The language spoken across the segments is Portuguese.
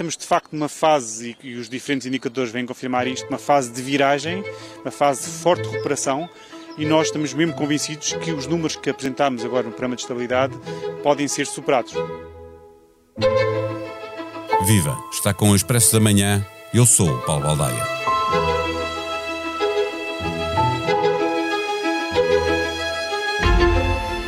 estamos de facto numa fase, e, os diferentes indicadores vêm confirmar isto, uma fase de viragem, uma fase de forte recuperação, e nós estamos mesmo convencidos que os números que apresentámos agora no programa de estabilidade podem ser superados. Viva! Está com o Expresso da Manhã. Eu sou o Paulo Baldaia.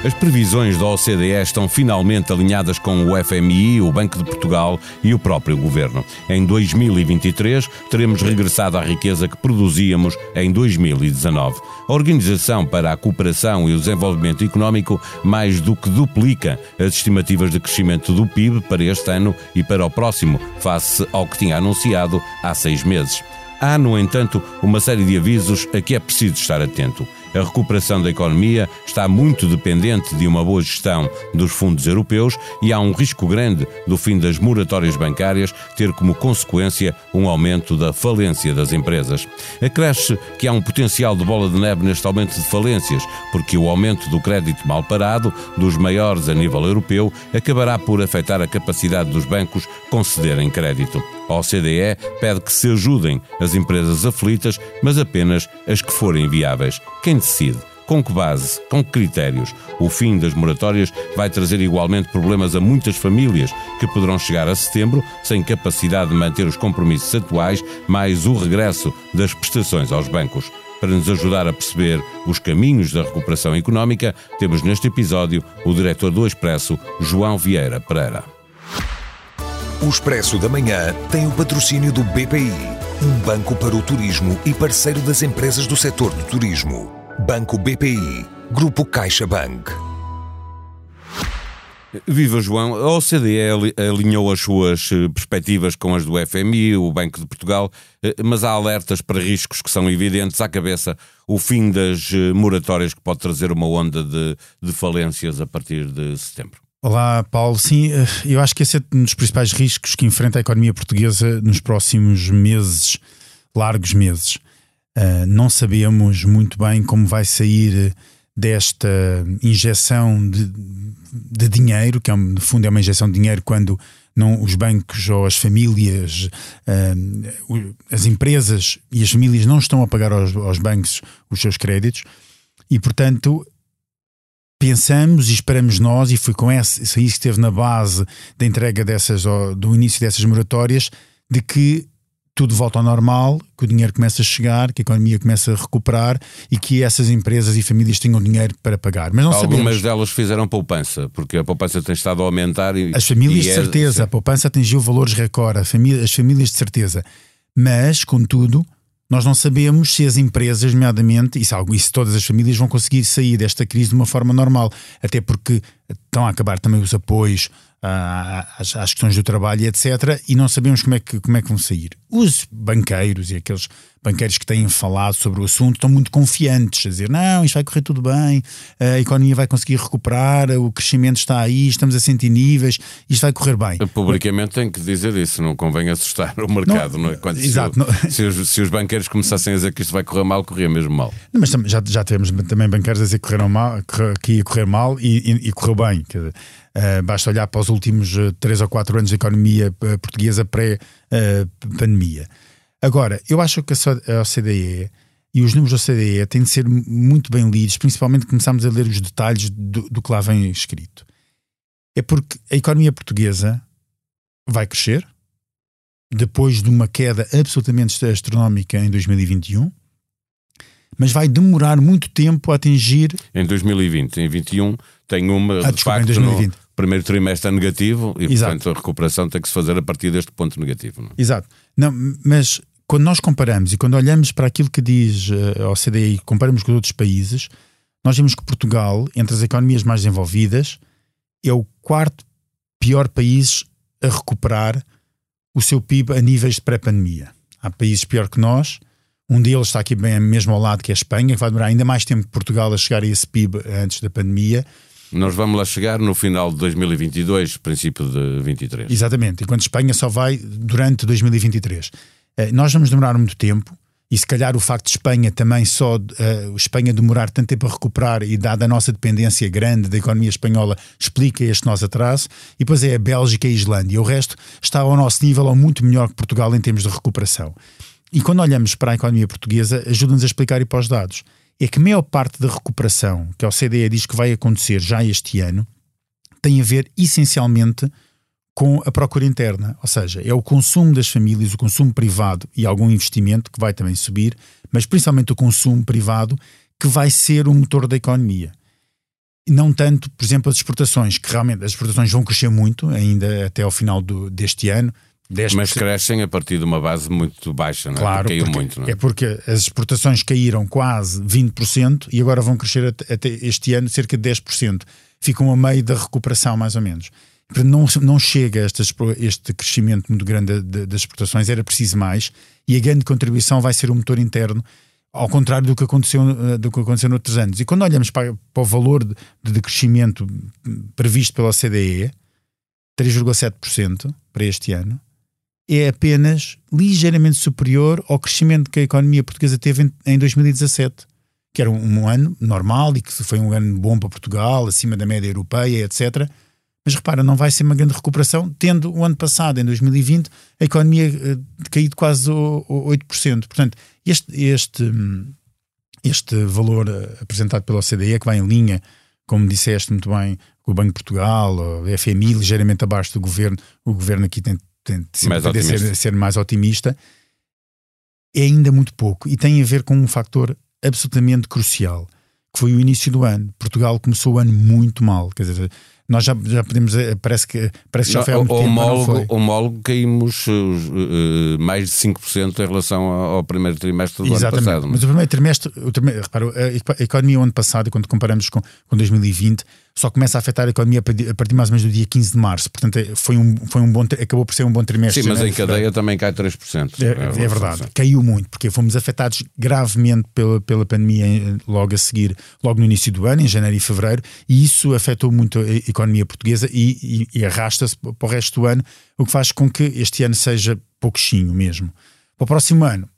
As previsões da OCDE estão finalmente alinhadas com o FMI, o Banco de Portugal e o próprio governo. Em 2023, teremos regressado à riqueza que produzíamos em 2019. A Organização para a Cooperação e o Desenvolvimento Económico mais do que duplica as estimativas de crescimento do PIB para este ano e para o próximo, face ao que tinha anunciado há seis meses. Há, no entanto, uma série de avisos a que é preciso estar atento. A recuperação da economia está muito dependente de uma boa gestão dos fundos europeus e há um risco grande do fim das moratórias bancárias ter como consequência um aumento da falência das empresas. Acresce que há um potencial de bola de neve neste aumento de falências, porque o aumento do crédito mal parado, dos maiores a nível europeu, acabará por afetar a capacidade dos bancos concederem crédito. A OCDE pede que se ajudem as empresas aflitas, mas apenas as que forem viáveis. Quem decide? Com que base? Com que critérios? O fim das moratórias vai trazer igualmente problemas a muitas famílias que poderão chegar a setembro sem capacidade de manter os compromissos atuais, mais o regresso das prestações aos bancos. Para nos ajudar a perceber os caminhos da recuperação económica, temos neste episódio o diretor do Expresso, João Vieira Pereira. O Expresso da Manhã tem o patrocínio do BPI, um banco para o turismo e parceiro das empresas do setor do turismo. Banco BPI, Grupo CaixaBank. Viva João, a OCDE alinhou as suas eh, perspectivas com as do FMI, o Banco de Portugal, eh, mas há alertas para riscos que são evidentes à cabeça. O fim das eh, moratórias que pode trazer uma onda de, de falências a partir de setembro. Olá, Paulo. Sim, eh, eu acho que esse é um dos principais riscos que enfrenta a economia portuguesa nos próximos meses, largos meses. Uh, não sabemos muito bem como vai sair desta injeção de, de dinheiro, que é, no fundo é uma injeção de dinheiro quando não, os bancos ou as famílias, uh, as empresas e as famílias não estão a pagar aos, aos bancos os seus créditos e, portanto, pensamos e esperamos nós, e foi com essa, isso que esteve na base da entrega dessas, do início dessas moratórias, de que tudo volta ao normal, que o dinheiro começa a chegar, que a economia começa a recuperar e que essas empresas e famílias tenham dinheiro para pagar. Mas não Algumas sabemos. delas fizeram poupança, porque a poupança tem estado a aumentar. E, as famílias e de é, certeza, a poupança atingiu valores recorde, as famílias de certeza. Mas, contudo, nós não sabemos se as empresas, nomeadamente, e se, e se todas as famílias vão conseguir sair desta crise de uma forma normal, até porque estão a acabar também os apoios às, às, questões do trabalho, etc. E não sabemos como é, que, como é que vão sair. Os banqueiros e aqueles banqueiros que têm falado sobre o assunto estão muito confiantes, a dizer: não, isto vai correr tudo bem, a economia vai conseguir recuperar, o crescimento está aí, estamos a sentir níveis, isto vai correr bem. Publicamente tem que dizer isso, não convém assustar o mercado, não, não é? Quando exato, se, não... se, os, se, os, banqueiros começassem a dizer que isto vai correr mal, corria mesmo mal. Mas já, já tivemos também banqueiros a dizer que, correram mal, que ia correr mal e, e, e correu bem. Uh, basta olhar para os últimos 3 ou 4 anos da economia uh, portuguesa pré-pandemia. Agora, eu acho que a OCDE e os números da OCDE têm de ser muito bem lidos, principalmente começarmos a ler os detalhes do, do que lá vem escrito. É porque a economia portuguesa vai crescer depois de uma queda absolutamente astronómica em 2021 mas vai demorar muito tempo a atingir. Em 2020, em 2021, tem uma. Ah, de desculpa, facto, em 2020. primeiro trimestre é negativo e, Exato. portanto, a recuperação tem que se fazer a partir deste ponto negativo. Não? É? Exato. Não, mas quando nós comparamos e quando olhamos para aquilo que diz eh, a OCDE e comparamos com outros países, nós vemos que Portugal, entre as economias mais desenvolvidas, é o quarto pior país a recuperar o seu PIB a níveis de pré-pandemia. Há países pior que nós um deles está aqui bem mesmo ao lado, que é a Espanha, que vai demorar ainda mais tempo que Portugal a chegar a esse PIB antes da pandemia. Nós vamos lá chegar no final de 2022, princípio de 23. Exatamente, enquanto Espanha só vai durante 2023. Eh, nós vamos demorar muito tempo e se calhar o facto de Espanha também só uh, Espanha demorar tanto tempo a recuperar e dada a nossa dependência grande da economia espanhola explica este nosso atraso. E depois é a Bélgica e a Islândia. O resto está ao nosso nível ou muito melhor que Portugal em termos de recuperação. E quando olhamos para a economia portuguesa ajuda-nos a explicar e para os dados. É que a maior parte da recuperação que a OCDE diz que vai acontecer já este ano tem a ver essencialmente com a procura interna, ou seja, é o consumo das famílias, o consumo privado e algum investimento que vai também subir, mas principalmente o consumo privado que vai ser o motor da economia. Não tanto, por exemplo, as exportações, que realmente as exportações vão crescer muito ainda até ao final do, deste ano. 10%. Mas crescem a partir de uma base muito baixa, não é? Claro, caiu porque, muito, não é? é porque as exportações caíram quase 20% e agora vão crescer até, até este ano cerca de 10%. Ficam a meio da recuperação, mais ou menos não, não chega este, este crescimento muito grande das exportações, era preciso mais, e a grande contribuição vai ser o motor interno, ao contrário do que aconteceu, eh, do que aconteceu noutros anos. E quando olhamos para, para o valor de, de, crescimento previsto pela CDE, 3,7% para este ano, é apenas ligeiramente superior ao crescimento que a economia portuguesa teve em, em 2017, que era um, um ano normal e que foi um ano bom para Portugal, acima da média europeia, etc mas repara, não vai ser uma grande recuperação, tendo o ano passado, em 2020, a economia uh, caído quase o, o 8%. Portanto, este, este, este valor uh, apresentado pela OCDE, que vai em linha, como disseste muito bem, com o Banco de Portugal, o FMI, ligeiramente abaixo do governo, o governo aqui tem, tem de ser, ser mais otimista, é ainda muito pouco e tem a ver com um fator absolutamente crucial, que foi o início do ano. Portugal começou o ano muito mal, quer dizer, nós já, já podemos, eh, parece que, parece que já foi há muito homólogo, tempo. Homólogo caímos uh, mais de 5% em relação ao primeiro trimestre do Exatamente. ano passado. Mas o primeiro trimestre, o trimestre repara, a economia o ano passado, quando comparamos com, com 2020, só começa a afetar a economia a partir mais ou menos do dia 15 de março. Portanto, é, foi um, foi um bom, acabou por ser um bom trimestre. Sim, mas em cadeia também cai 3%. É, é, é verdade, caiu muito, porque fomos afetados gravemente pela, pela pandemia logo a seguir, logo no início do ano, em janeiro e fevereiro, e isso afetou muito a economia portuguesa e, e, e arrasta-se para o resto do ano, o que faz com que este ano seja pouquinho mesmo. Para o próximo ano,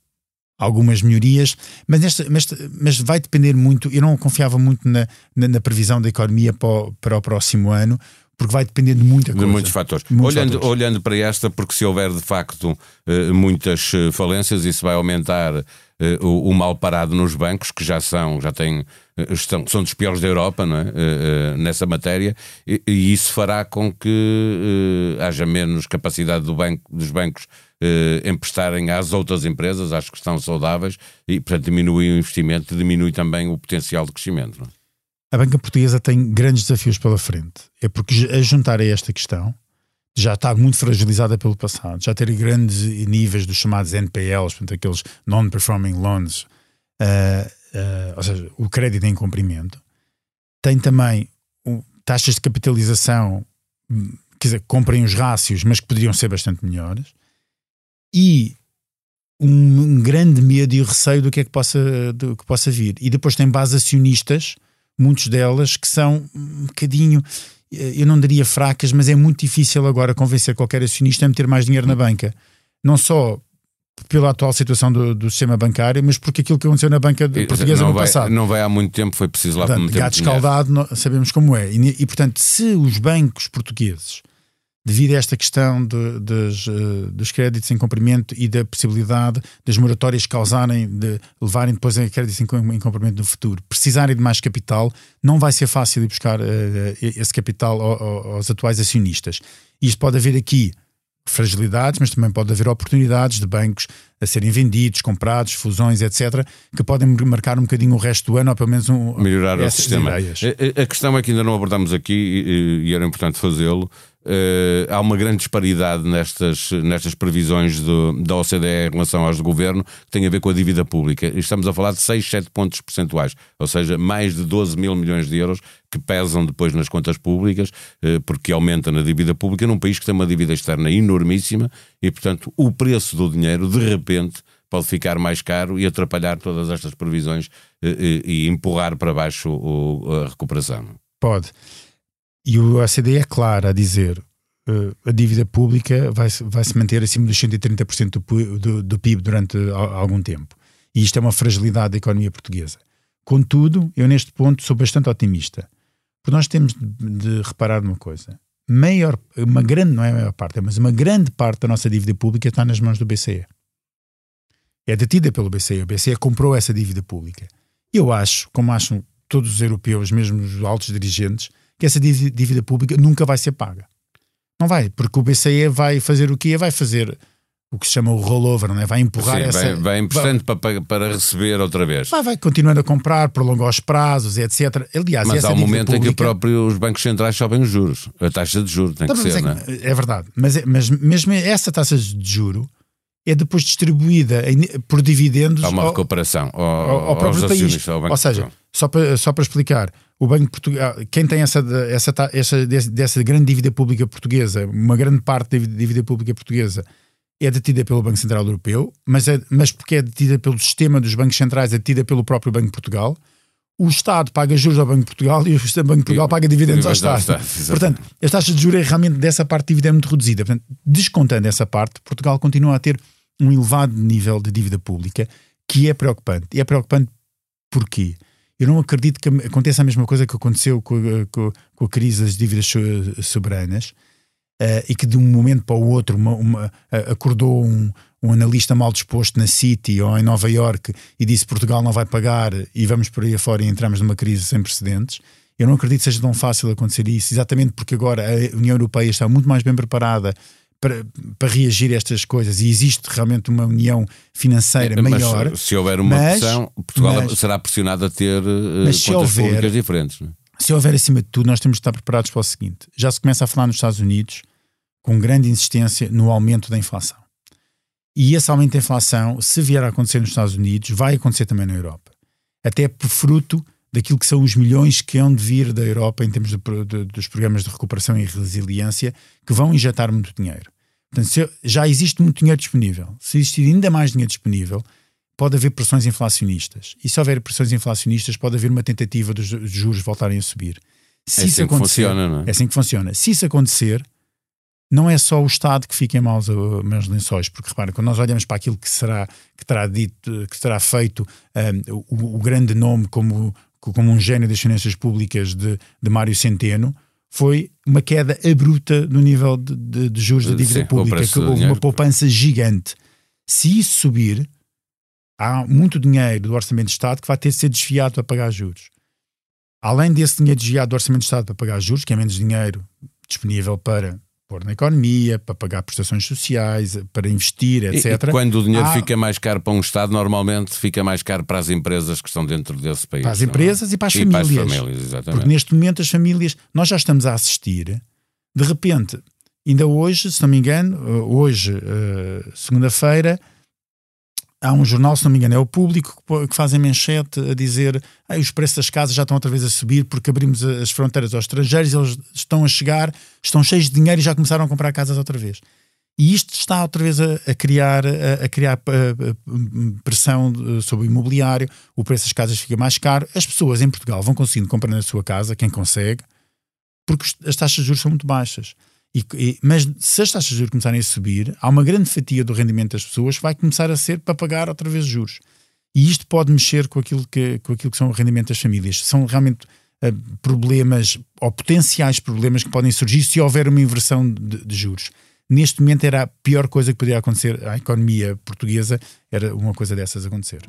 algumas melhorias, mas, nesta, mas, mas, vai depender muito. Eu não confiava muito na, na, na previsão da economia para o, para o, próximo ano, porque vai depender de muita coisa. De muitos fatores. Muitos olhando, fatores. olhando para esta, porque se houver de facto eh, muitas eh, falências, isso vai aumentar eh, o, o, mal parado nos bancos, que já são, já têm, estão, são dos piores da Europa não é? nessa matéria, e, e, isso fará com que haja menos capacidade do banco, dos bancos eh, emprestarem às outras empresas, às que estão saudáveis, e, portanto, diminui o investimento, diminui também o potencial de crescimento. Não? É? A banca portuguesa tem grandes desafios pela frente. É porque, a juntar a esta questão, já está muito fragilizada pelo passado, já ter grandes níveis dos chamados NPLs, portanto, aqueles non-performing loans, uh, uh, ou seja, o crédito em cumprimento, tem também taxas de capitalização, hum, quer dizer, comprem os rácios, mas que poderiam ser bastante melhores e um, um, grande medo e receio do que é que possa, do que possa vir. E depois tem bases acionistas, muitos delas que são um bocadinho, eh, eu não diria fracas, mas é muito difícil agora convencer qualquer acionista a meter mais dinheiro na banca. Não só pela atual situação do, do, sistema bancário, mas porque aquilo que aconteceu na banca portuguesa no vai, passado. Não vai há muito tempo, foi preciso lá portanto, meter Gato escaldado, sabemos como é. E, e, portanto, se os bancos portugueses devido a esta questão de, de, uh, dos créditos em cumprimento e da possibilidade das moratórias causarem, de levarem depois a créditos em, em cumprimento no futuro, precisarem de mais capital, não vai ser fácil ir buscar uh, esse capital aos atuais acionistas. Isto pode haver aqui fragilidades, mas também pode haver oportunidades de bancos a serem vendidos, comprados, fusões, etc., que podem marcar um bocadinho o resto do ano, ou pelo menos um, melhorar o sistema. Ideias. A, a, questão é que ainda não abordamos aqui, e, e era importante fazê-lo, Uh, há uma grande disparidade nestas, nestas previsões do, da OCDE em relação às do governo, que tem a ver com a dívida pública. Estamos a falar de 6, 7 pontos percentuais, ou seja, mais de 12 mil milhões de euros que pesam depois nas contas públicas, uh, porque aumenta na dívida pública num país que tem uma dívida externa enormíssima e, portanto, o preço do dinheiro, de repente, pode ficar mais caro e atrapalhar todas estas previsões uh, e empurrar para baixo a recuperação. Pode. E o OCDE é claro a dizer uh, a dívida pública vai, vai se manter acima dos 130% do, do, do PIB durante algum tempo. E isto é uma fragilidade da economia portuguesa. Contudo, eu neste ponto sou bastante otimista. Porque nós temos de, de reparar numa coisa. Maior, uma grande, não é a maior parte, mas uma grande parte da nossa dívida pública está nas mãos do BCE. É detida pelo BCE. O BCE comprou essa dívida pública. Eu acho, como acham todos os europeus, mesmo os altos dirigentes, que essa dívida pública nunca vai ser paga. Não vai, porque o BCE vai fazer o quê? Vai fazer o que se chama o rollover, não é? vai empurrar Sim, essa. Vai, vai emprestando vai, para, para receber outra vez. Vai, vai continuando a comprar, prolongar os prazos, etc. Aliás, mas há um momento pública... em que próprio os bancos centrais sobem os juros. A taxa de juros tem então, que ser, é, não é? É verdade, mas, mas mesmo essa taxa de juro é depois distribuída em, por dividendos. Há uma ao, recuperação ao, ao, ao próprio país. Ao Ou seja, só para, só para explicar, o Banco Portugal, quem tem essa, essa, essa, dessa grande dívida pública portuguesa, uma grande parte da dívida pública portuguesa é detida pelo Banco Central Europeu, mas, é, mas porque é detida pelo sistema dos bancos centrais, é detida pelo próprio Banco de Portugal. O Estado paga juros ao Banco de Portugal e o Banco de Portugal paga dividendos ao Estado. Estado Portanto, as taxas de juros é realmente dessa parte de dívida é muito reduzida. Portanto, descontando essa parte, Portugal continua a ter um elevado nível de dívida pública que é preocupante. E é preocupante porquê? Eu não acredito que aconteça a mesma coisa que aconteceu com a, com, com a crise das dívidas soberanas uh, e que de um momento para o outro uma, uma, uh, acordou um, um, analista mal disposto na City ou em Nova York e disse Portugal não vai pagar e vamos por aí afora e entramos numa crise sem precedentes. Eu não acredito que seja tão fácil acontecer isso, exatamente porque agora a União Europeia está muito mais bem preparada para, para reagir a estas coisas e existe realmente uma união financeira mas, maior. Se houver uma mas, pressão, Portugal mas, será pressionado a ter uh, contas houver, públicas diferentes. Não? É? Se houver acima de tudo, nós temos de estar preparados para o seguinte: já se começa a falar nos Estados Unidos com grande insistência no aumento da inflação. E esse aumento da inflação, se vier a acontecer nos Estados Unidos, vai acontecer também na Europa. Até por fruto daquilo que são os milhões que hão de vir da Europa em termos de, de, dos programas de recuperação e resiliência, que vão injetar muito dinheiro. Portanto, se, já existe muito dinheiro disponível. Se existir ainda mais dinheiro disponível, pode haver pressões inflacionistas. E se houver pressões inflacionistas, pode haver uma tentativa dos juros voltarem a subir. Se é assim isso acontecer, funciona, não é? É assim que funciona. Se isso acontecer, não é só o Estado que fica em maus, maus lençóis, porque repara, quando nós olhamos para aquilo que será, que terá dito, que será feito, um, o, o, grande nome como, como um gênio das finanças públicas de, de Mário Centeno, foi uma queda abrupta no nível de, de, de juros da dívida Sim, pública, que houve uma poupança gigante. Se isso subir, há muito dinheiro do Orçamento de Estado que vai ter de ser desviado para pagar juros. Além desse dinheiro desviado do Orçamento de Estado para pagar juros, que é menos dinheiro disponível para pôr na economia, para pagar prestações sociais, para investir, etc. E, e quando o dinheiro há... fica mais caro para um Estado, normalmente fica mais caro para as empresas que estão dentro desse país. Para as é? empresas e para as e famílias. Para as famílias exatamente. Porque neste momento as famílias, nós já estamos a assistir, de repente, ainda hoje, se não me engano, eh, hoje, uh, segunda-feira, há um jornal, se não me engano, é o público que faz a manchete a dizer ah, os preços das casas já estão outra vez a subir porque abrimos as fronteiras aos estrangeiros, eles estão a chegar, estão cheios de dinheiro e já começaram a comprar casas outra vez. E isto está outra vez a, a criar, a, a criar a, pressão sobre o imobiliário, o preço das casas fica mais caro, as pessoas em Portugal vão conseguindo comprar na sua casa, quem consegue, porque as taxas de juros são muito baixas. E, e, mas se as taxas de juros começarem a subir, há uma grande fatia do rendimento das pessoas que vai começar a ser para pagar outra vez juros. E isto pode mexer com aquilo que, com aquilo que são o rendimento das famílias. São realmente uh, problemas ou potenciais problemas que podem surgir se houver uma inversão de, de juros. Neste momento era a pior coisa que poderia acontecer à economia portuguesa, era uma coisa dessas acontecer.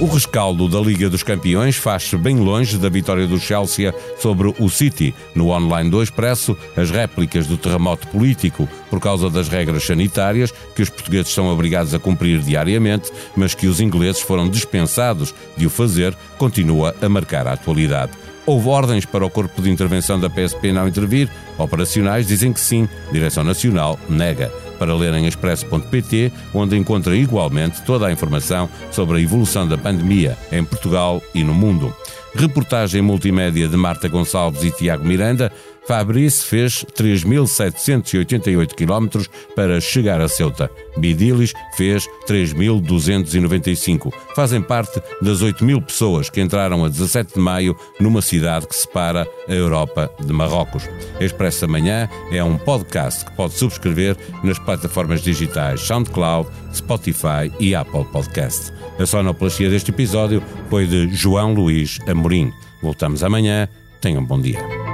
O rescaldo da Liga dos Campeões faz-se bem longe da vitória do Chelsea sobre o City. No online do Expresso, as réplicas do terremoto político por causa das regras sanitárias que os portugueses são obrigados a cumprir diariamente, mas que os ingleses foram dispensados de o fazer, continua a marcar a atualidade. Houve ordens para o Corpo de Intervenção da PSP não intervir? Operacionais dizem que sim, Direção Nacional nega para ler em expresso.pt, onde encontra igualmente toda a informação sobre a evolução da pandemia em Portugal e no mundo. Reportagem multimédia de Marta Gonçalves e Tiago Miranda Fabrice fez 3.788 km para chegar a Ceuta. Bidilis fez 3.295. Fazem parte das 8 mil pessoas que entraram a 17 de maio numa cidade que separa a Europa de Marrocos. Expresso Amanhã é um podcast que pode subscrever nas plataformas digitais SoundCloud, Spotify e Apple Podcast. A sonoplastia deste episódio foi de João Luís Amorim. Voltamos amanhã. Tenham um bom dia.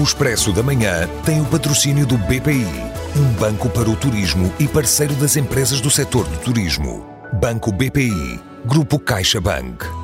O Expresso da Manhã tem o patrocínio do BPI, um banco para o turismo e parceiro das empresas do setor do turismo. Banco BPI, Grupo CaixaBank.